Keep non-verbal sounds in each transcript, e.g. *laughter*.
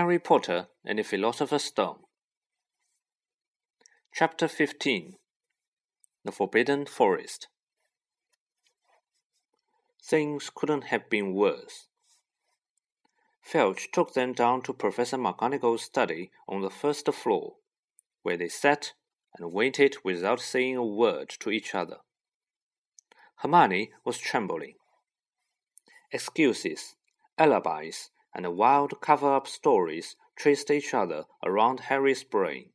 Harry Potter and the Philosopher's Stone. Chapter 15 The Forbidden Forest. Things couldn't have been worse. Filch took them down to Professor McGonagall's study on the first floor, where they sat and waited without saying a word to each other. Hermione was trembling. Excuses, alibis, and wild cover up stories traced each other around Harry's brain,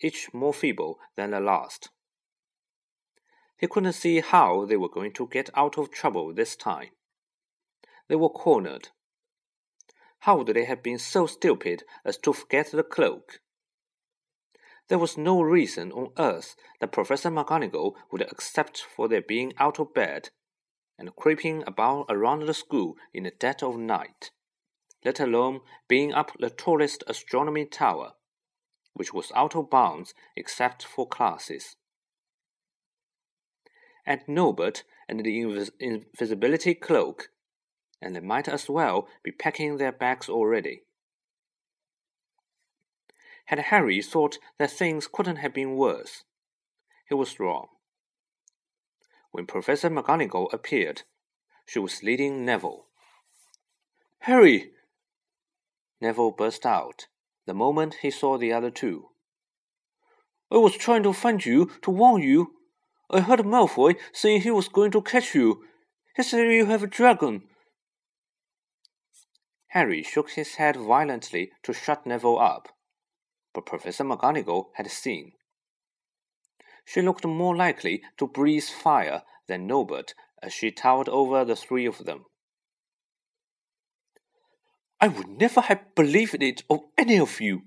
each more feeble than the last. He couldn't see how they were going to get out of trouble this time. They were cornered. How would they have been so stupid as to forget the cloak? There was no reason on earth that Professor McGonagall would accept for their being out of bed and creeping about around the school in the dead of night, let alone being up the tallest astronomy tower, which was out of bounds except for classes. And Norbert and the invis invisibility cloak, and they might as well be packing their bags already. Had Harry thought that things couldn't have been worse, he was wrong. When Professor McGonagall appeared, she was leading Neville. Harry! Neville burst out the moment he saw the other two. I was trying to find you to warn you. I heard Malfoy saying he was going to catch you. He said you have a dragon. Harry shook his head violently to shut Neville up but Professor McGonagall had seen. She looked more likely to breathe fire than Norbert as she towered over the three of them. I would never have believed it of any of you.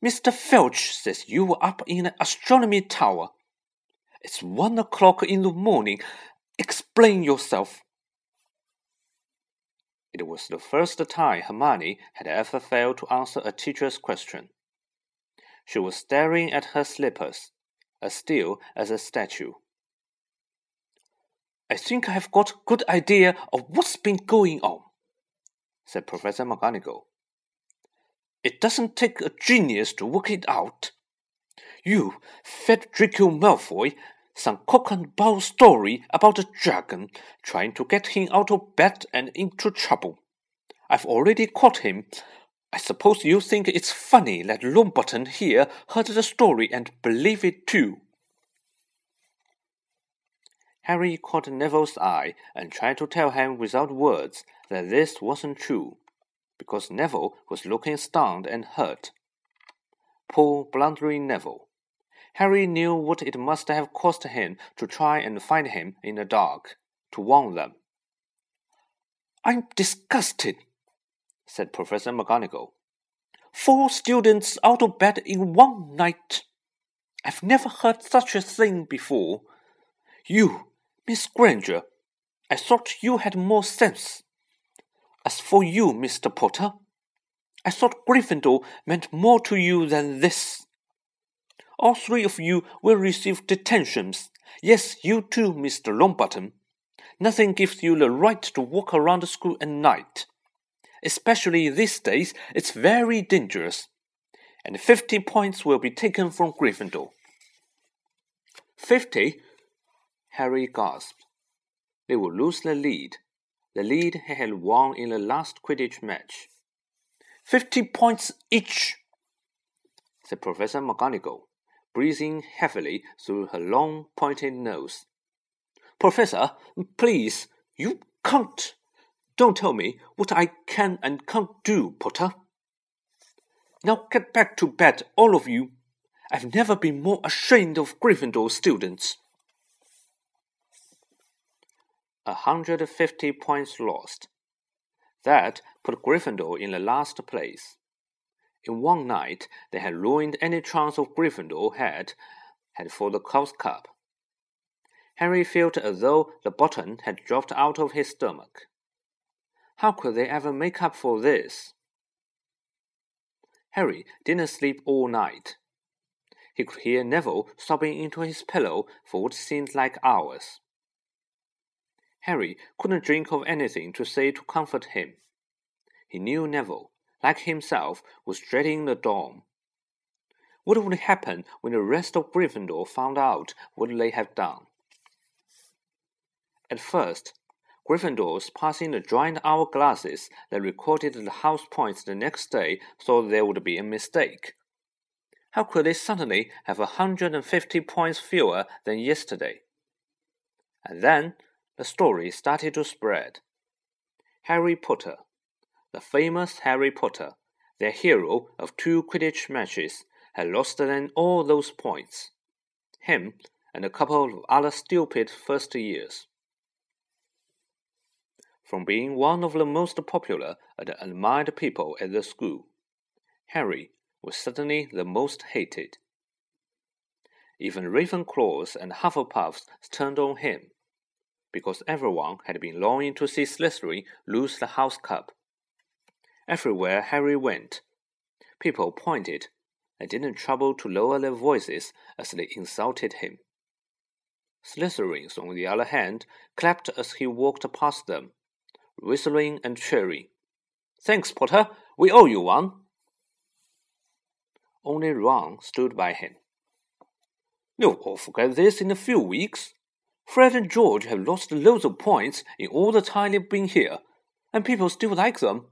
Mr. Filch says you were up in the astronomy tower. It's one o'clock in the morning. Explain yourself. It was the first time Hermione had ever failed to answer a teacher's question. She was staring at her slippers, as still as a statue. I think I have got a good idea of what's been going on, said Professor McGonagall. It doesn't take a genius to work it out. You fed Draco Malfoy some cock and bull story about a dragon trying to get him out of bed and into trouble. I've already caught him I suppose you think it's funny that Longbottom here heard the story and believed it too. Harry caught Neville's eye and tried to tell him without words that this wasn't true, because Neville was looking stunned and hurt. Poor blundering Neville. Harry knew what it must have cost him to try and find him in the dark, to warn them. I'm disgusted, said Professor McGonagall. Four students out of bed in one night. I've never heard such a thing before. You, Miss Granger, I thought you had more sense. As for you, Mr. Potter, I thought Gryffindor meant more to you than this. All three of you will receive detentions. Yes, you too, Mr. Longbottom. Nothing gives you the right to walk around the school at night especially these days, it's very dangerous. And 50 points will be taken from Gryffindor. 50? Harry gasped. They would lose the lead, the lead he had won in the last Quidditch match. 50 points each, said Professor McGonagall, breathing heavily through her long, pointed nose. Professor, please, you can't. Don't tell me what I can and can't do, Potter. Now get back to bed, all of you. I've never been more ashamed of Gryffindor students. A hundred fifty points lost. That put Gryffindor in the last place. In one night, they had ruined any chance of Gryffindor had had for the House Cup. Harry felt as though the bottom had dropped out of his stomach. How could they ever make up for this? Harry didn't sleep all night. He could hear Neville sobbing into his pillow for what seemed like hours. Harry couldn't drink of anything to say to comfort him. He knew Neville, like himself, was dreading the dawn. What would happen when the rest of Gryffindor found out what they had done? At first, Gryffindors passing the giant hourglasses that recorded the house points the next day thought there would be a mistake. How could they suddenly have a hundred and fifty points fewer than yesterday? And then the story started to spread. Harry Potter, the famous Harry Potter, their hero of two Quidditch matches, had lost then all those points. Him and a couple of other stupid first years. From being one of the most popular and admired people at the school, Harry was certainly the most hated. Even Ravenclaws and Hufflepuffs turned on him, because everyone had been longing to see Slytherin lose the House Cup. Everywhere Harry went, people pointed and didn't trouble to lower their voices as they insulted him. Slytherins, on the other hand, clapped as he walked past them whistling and cheering. Thanks, Potter. We owe you one. Only Ron stood by him. You'll all forget this in a few weeks. Fred and George have lost loads of points in all the time they've been here, and people still like them.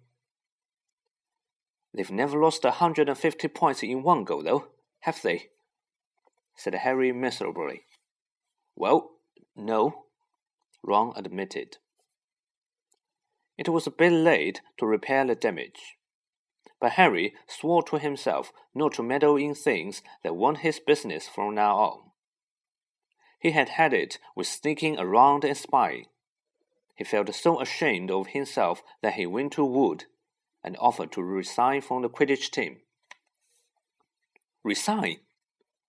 They've never lost a hundred and fifty points in one go, though, have they? said Harry miserably. Well, no, Ron admitted. It was a bit late to repair the damage. But Harry swore to himself not to meddle in things that weren't his business from now on. He had had it with sneaking around and spying. He felt so ashamed of himself that he went to Wood and offered to resign from the Quidditch team. Resign?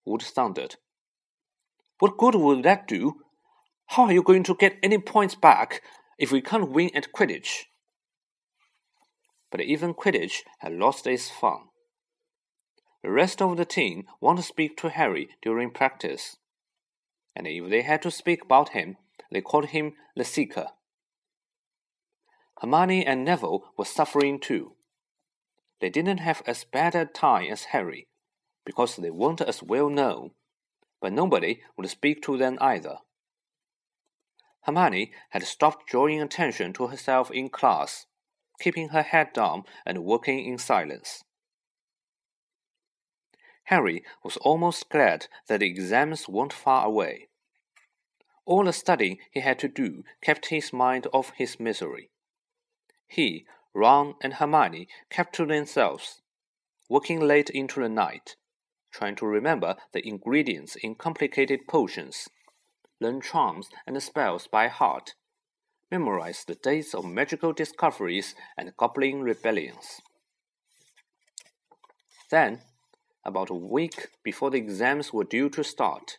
Wood thundered. What good would that do? How are you going to get any points back if we can't win at Quidditch. But even Quidditch had lost its fun. The rest of the team to speak to Harry during practice, and if they had to speak about him, they called him the Seeker. Hermione and Neville were suffering too. They didn't have as bad a time as Harry, because they weren't as well known, but nobody would speak to them either. Hermione had stopped drawing attention to herself in class, keeping her head down and working in silence. Harry was almost glad that the exams weren't far away. All the studying he had to do kept his mind off his misery. He, Ron, and Hermione kept to themselves, working late into the night, trying to remember the ingredients in complicated potions learn charms and spells by heart, memorize the dates of magical discoveries and goblin rebellions. Then, about a week before the exams were due to start,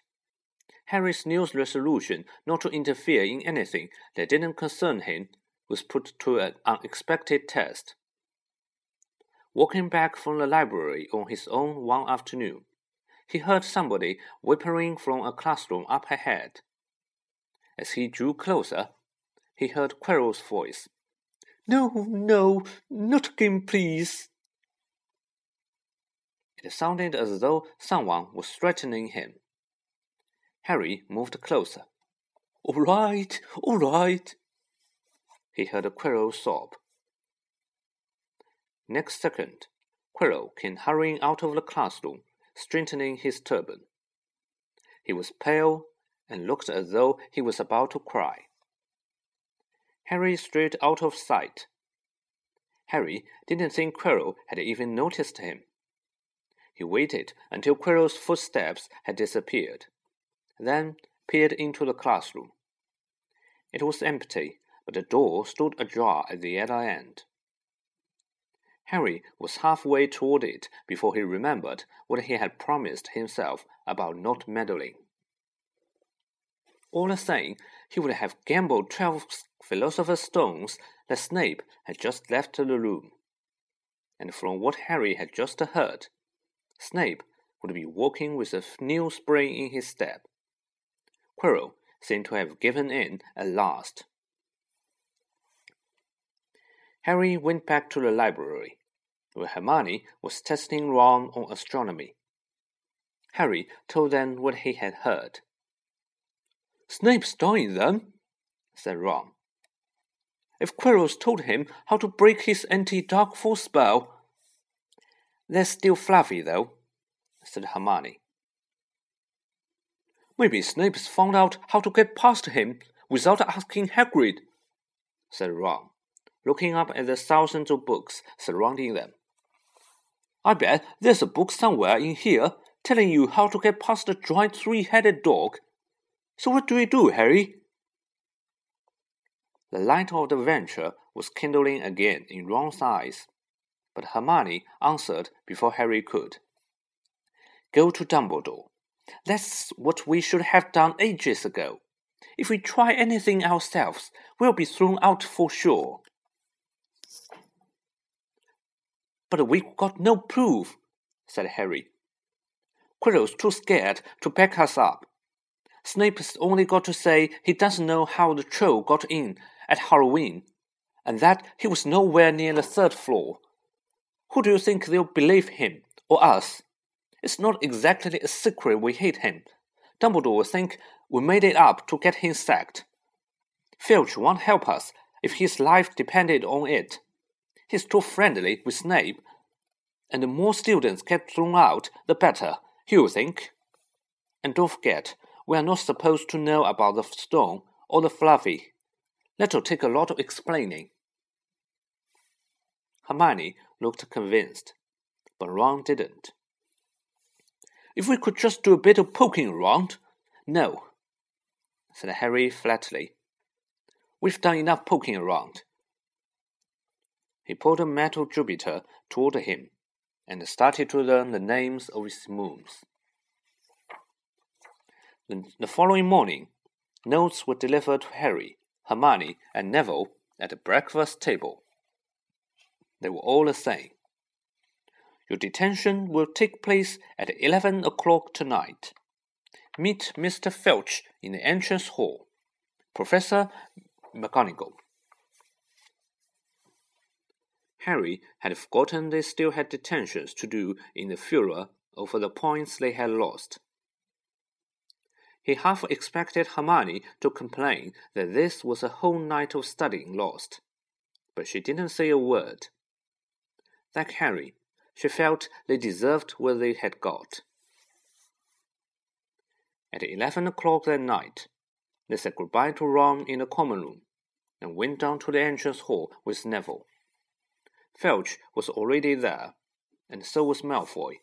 Harry's new resolution not to interfere in anything that didn't concern him was put to an unexpected test. Walking back from the library on his own one afternoon, he heard somebody whimpering from a classroom up ahead. As he drew closer, he heard Quirrell's voice. No, no, not again, please. It sounded as though someone was threatening him. Harry moved closer. All right, all right. He heard Quirrell sob. Next second, Quirrell came hurrying out of the classroom, straightening his turban. He was pale and looked as though he was about to cry. Harry strayed out of sight. Harry didn't think Quirrell had even noticed him. He waited until Quirrell's footsteps had disappeared, then peered into the classroom. It was empty, but the door stood ajar at the other end. Harry was halfway toward it before he remembered what he had promised himself about not meddling. All the same, he would have gambled twelve philosopher's stones that Snape had just left the room. And from what Harry had just heard, Snape would be walking with a new spring in his step. Quirrell seemed to have given in at last. Harry went back to the library, where Hermione was testing Ron on astronomy. Harry told them what he had heard. Snape's dying then, said Ron. If Quirrell's told him how to break his anti-dark force spell. they're still fluffy, though, said Hermione. Maybe Snape's found out how to get past him without asking Hagrid, said Ron, looking up at the thousands of books surrounding them. I bet there's a book somewhere in here telling you how to get past the giant three-headed dog. So what do we do, Harry? The light of the venture was kindling again in Ron's eyes, but Hermione answered before Harry could. Go to Dumbledore. That's what we should have done ages ago. If we try anything ourselves, we'll be thrown out for sure. But we've got no proof, said Harry. Quirrell's too scared to back us up. Snape's only got to say he doesn't know how the troll got in at Halloween, and that he was nowhere near the third floor. Who do you think they'll believe him or us? It's not exactly a secret we hate him. Dumbledore will think we made it up to get him sacked. Filch won't help us if his life depended on it. He's too friendly with Snape, and the more students get thrown out, the better, he'll think. And don't forget, we are not supposed to know about the stone or the fluffy. That'll take a lot of explaining. Hermione looked convinced, but Ron didn't. If we could just do a bit of poking around. No, said Harry flatly. We've done enough poking around. He pulled a metal Jupiter toward him and started to learn the names of its moons. The, the following morning, notes were delivered to Harry, Hermione, and Neville at the breakfast table. They were all the same. Your detention will take place at eleven o'clock tonight. Meet Mr. Filch in the entrance hall. Professor McGonagall. Harry had forgotten they still had detentions to do in the furor over the points they had lost. He half expected Hermione to complain that this was a whole night of studying lost, but she didn't say a word. Like Harry, she felt they deserved what they had got. At eleven o'clock that night, they said goodbye to Ron in the common room and went down to the entrance hall with Neville. Filch was already there, and so was Malfoy.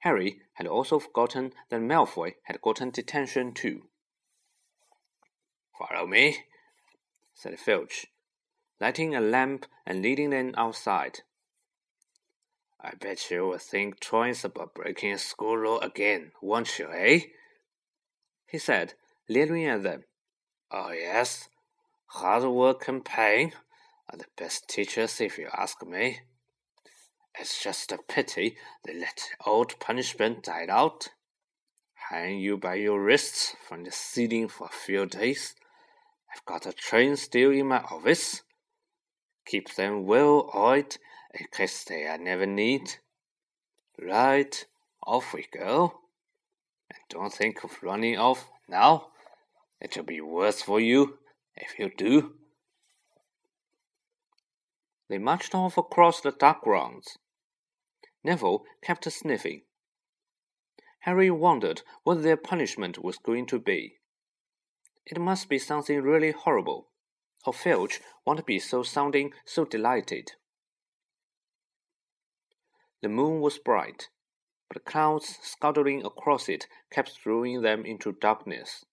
Harry had also forgotten that Malfoy had gotten detention too. Follow me, said Filch, lighting a lamp and leading them outside. I bet you will think twice about breaking school law again, won't you, eh? He said, leering at them. Oh, yes. Hard work and pain are the best teachers, if you ask me. It's just a pity they let old punishment die out. Hang you by your wrists from the ceiling for a few days. I've got a train still in my office. Keep them well oiled case they are never need. Right, off we go. And don't think of running off now. It'll be worse for you if you do. They marched off across the dark grounds. Neville kept sniffing. Harry wondered what their punishment was going to be. It must be something really horrible, or Filch won't be so sounding so delighted. The moon was bright, but clouds scuttling across it kept throwing them into darkness.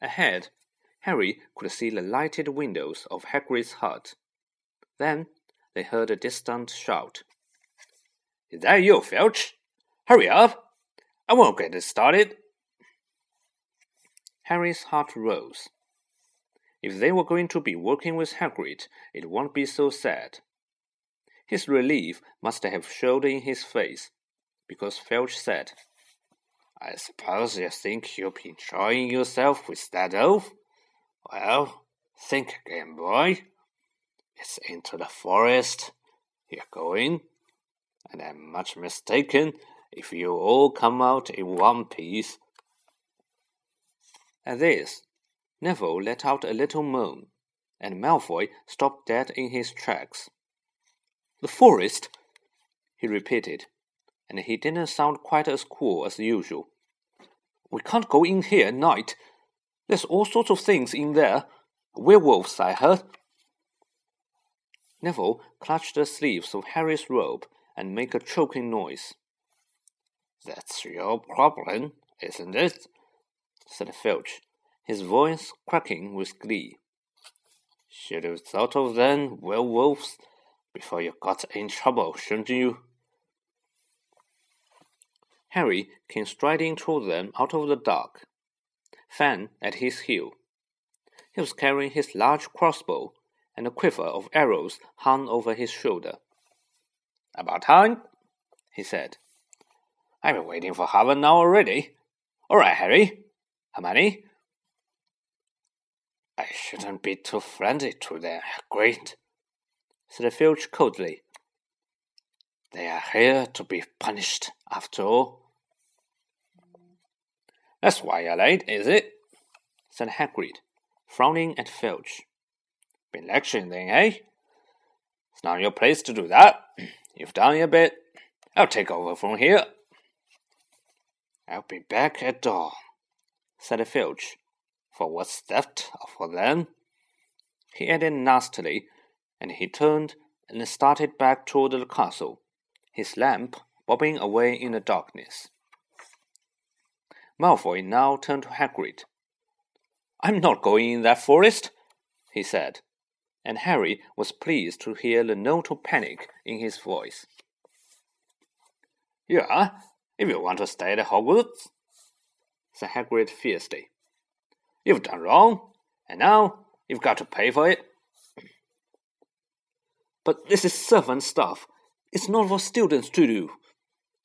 Ahead, Harry could see the lighted windows of Hagrid's hut. Then they heard a distant shout. Is that you, Filch? Hurry up! I won't get it started. Harry's heart rose. If they were going to be working with Hagrid, it won't be so sad. His relief must have showed in his face, because Filch said, I suppose you think you'll be enjoying yourself with that oath? Well, think again, boy. It's into the forest. You're going? And I'm much mistaken if you all come out in one piece. At this, Neville let out a little moan, and Malfoy stopped dead in his tracks. The forest, he repeated, and he didn't sound quite as cool as usual. We can't go in here at night. There's all sorts of things in there. Werewolves, I heard. Neville clutched the sleeves of Harry's robe and made a choking noise. That's your problem, isn't it? said Filch, his voice cracking with glee. Should have thought of them werewolves before you got in trouble, shouldn't you? Hagrid came striding toward them out of the dark, Fang at his heel. He was carrying his large crossbow, and a quiver of arrows hung over his shoulder. About time, he said. I've been waiting for half an hour already. All right, Harry. Hermione. I shouldn't be too friendly to them, Hagrid, said Filch coldly. They are here to be punished, after all. That's why you're late, is it? said Hagrid, frowning at Filch. Been lecturing then, eh? It's not your place to do that. *clears throat* You've done your bit. I'll take over from here. I'll be back at dawn, said Filch. For what's left of them? He added nastily, and he turned and started back toward the castle, his lamp bobbing away in the darkness. Malfoy now turned to Hagrid. I'm not going in that forest, he said, and Harry was pleased to hear the note of panic in his voice. Yeah, if you want to stay at Hogwarts, said Hagrid fiercely. You've done wrong, and now you've got to pay for it. But this is servant stuff. It's not for students to do.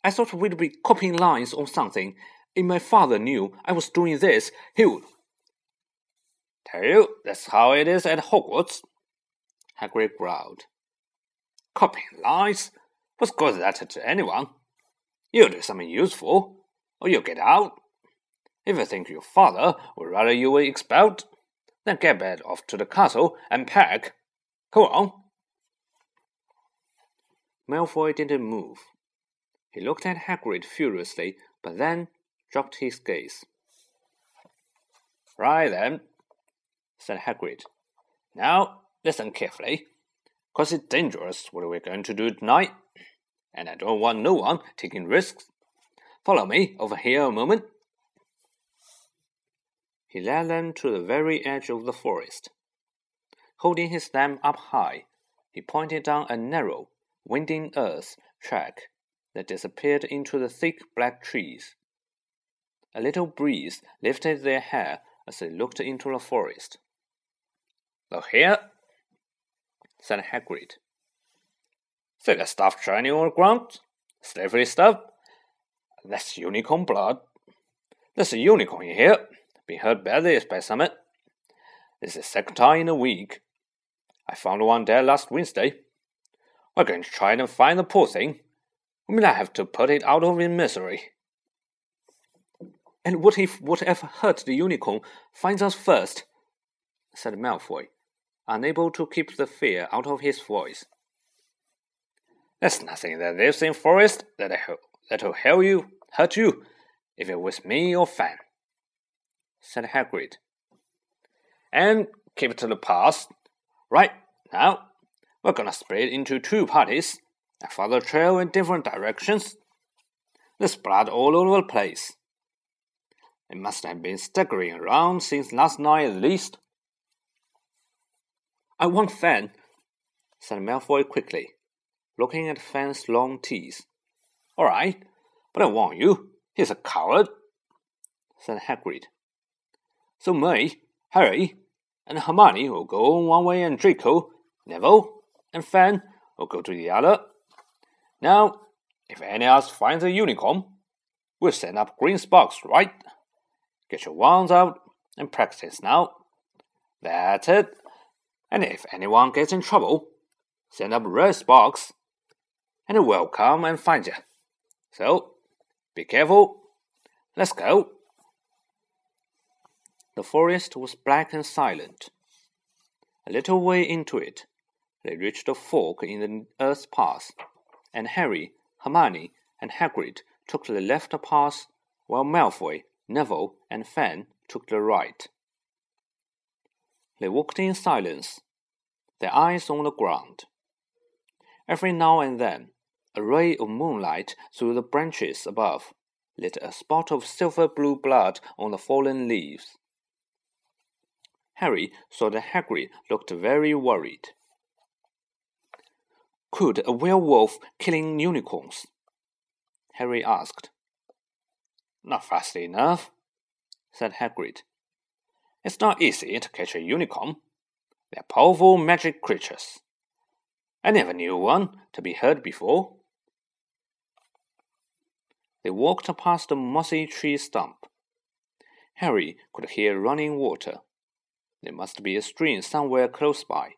I thought we'd be copying lines or something. If my father knew I was doing this, he would. Tell you, that's how it is at Hogwarts, Hagrid growled. Copying lines? What's good that to anyone? You'll do something useful, or you'll get out. If you think your father would rather you were expelled, then get back off to the castle and pack. Come on. Malfoy didn't move. He looked at Hagrid furiously, but then dropped his gaze. Right then, said Hagrid. Now listen carefully, cause it's dangerous what we're going to do tonight and I don't want no one taking risks. Follow me over here a moment. He led them to the very edge of the forest. Holding his lamp up high, he pointed down a narrow, winding earth track that disappeared into the thick black trees. A little breeze lifted their hair as they looked into the forest. Look here, said Hagrid. The stuff shining on the ground? Slippery stuff? That's unicorn blood. There's a unicorn in here. Been hurt badly by summit. This is the second time in a week. I found one there last Wednesday. We're going to try and find the poor thing. We may not have to put it out of its misery. And what if whatever hurt the unicorn finds us first? said Malfoy, unable to keep the fear out of his voice. There's nothing that lives in forest that'll, that'll you, hurt you, if it was me or Fang, said Hagrid. And keep it to the past. Right, now, we're gonna split into two parties and follow the trail in different directions. There's blood all over the place. It must have been staggering around since last night at least. I want Fang, said Malfoy quickly looking at Fang's long teeth. All right, but I warn you, he's a coward, said Hagrid. So May, Harry, and Hermione will go one way and Draco, Neville, and Fang will go to the other. Now, if any of us finds a unicorn, we'll send up green sparks, right? Get your wands out and practice now. That's it. And if anyone gets in trouble, send up red sparks and we'll come and find you. So, be careful. Let's go. The forest was black and silent. A little way into it, they reached a fork in the earth's path, and Harry, Hermione, and Hagrid took the left path, while Malfoy, Neville, and Fang took the right. They walked in silence, their eyes on the ground. Every now and then, a ray of moonlight through the branches above lit a spot of silver blue blood on the fallen leaves. Harry saw that Hagrid looked very worried. Could a werewolf killing unicorns? Harry asked. Not fast enough, said Hagrid. It's not easy to catch a unicorn. They're powerful magic creatures. I never knew one to be heard before. They walked past a mossy tree stump. Harry could hear running water. There must be a stream somewhere close by.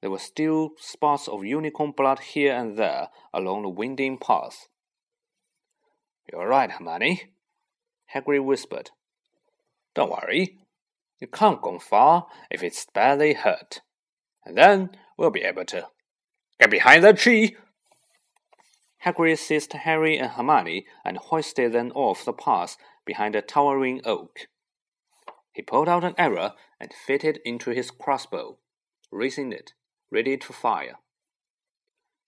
There were still spots of unicorn blood here and there along the winding path. You're right, Hermione, Hagrid whispered. Don't worry. You can't go far if it's badly hurt. And then we'll be able to get behind that tree. Hagrid seized Harry and Hermione and hoisted them off the path behind a towering oak. He pulled out an arrow and fitted it into his crossbow, raising it, ready to fire.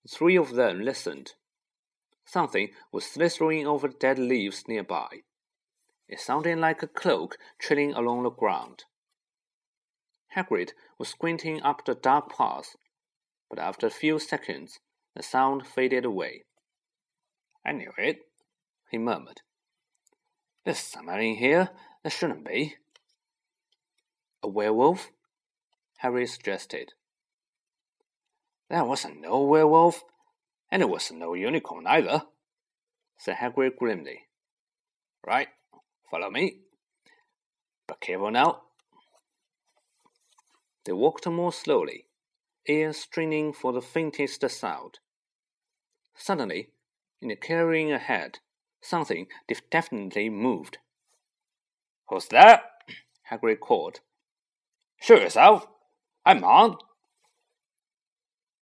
Three of them listened. Something was slithering over dead leaves nearby. It sounded like a cloak trailing along the ground. Hagrid was squinting up the dark path, but after a few seconds, the sound faded away. I knew it, he murmured. There's someone in here there shouldn't be. A werewolf? Harry suggested. There wasn't no werewolf, and there wasn't no unicorn either, said Hagrid grimly. Right, follow me. But careful now. They walked more slowly, ears straining for the faintest sound. Suddenly, in the clearing ahead, something definitely moved. Who's that? Hagrid called. Show yourself. I'm on.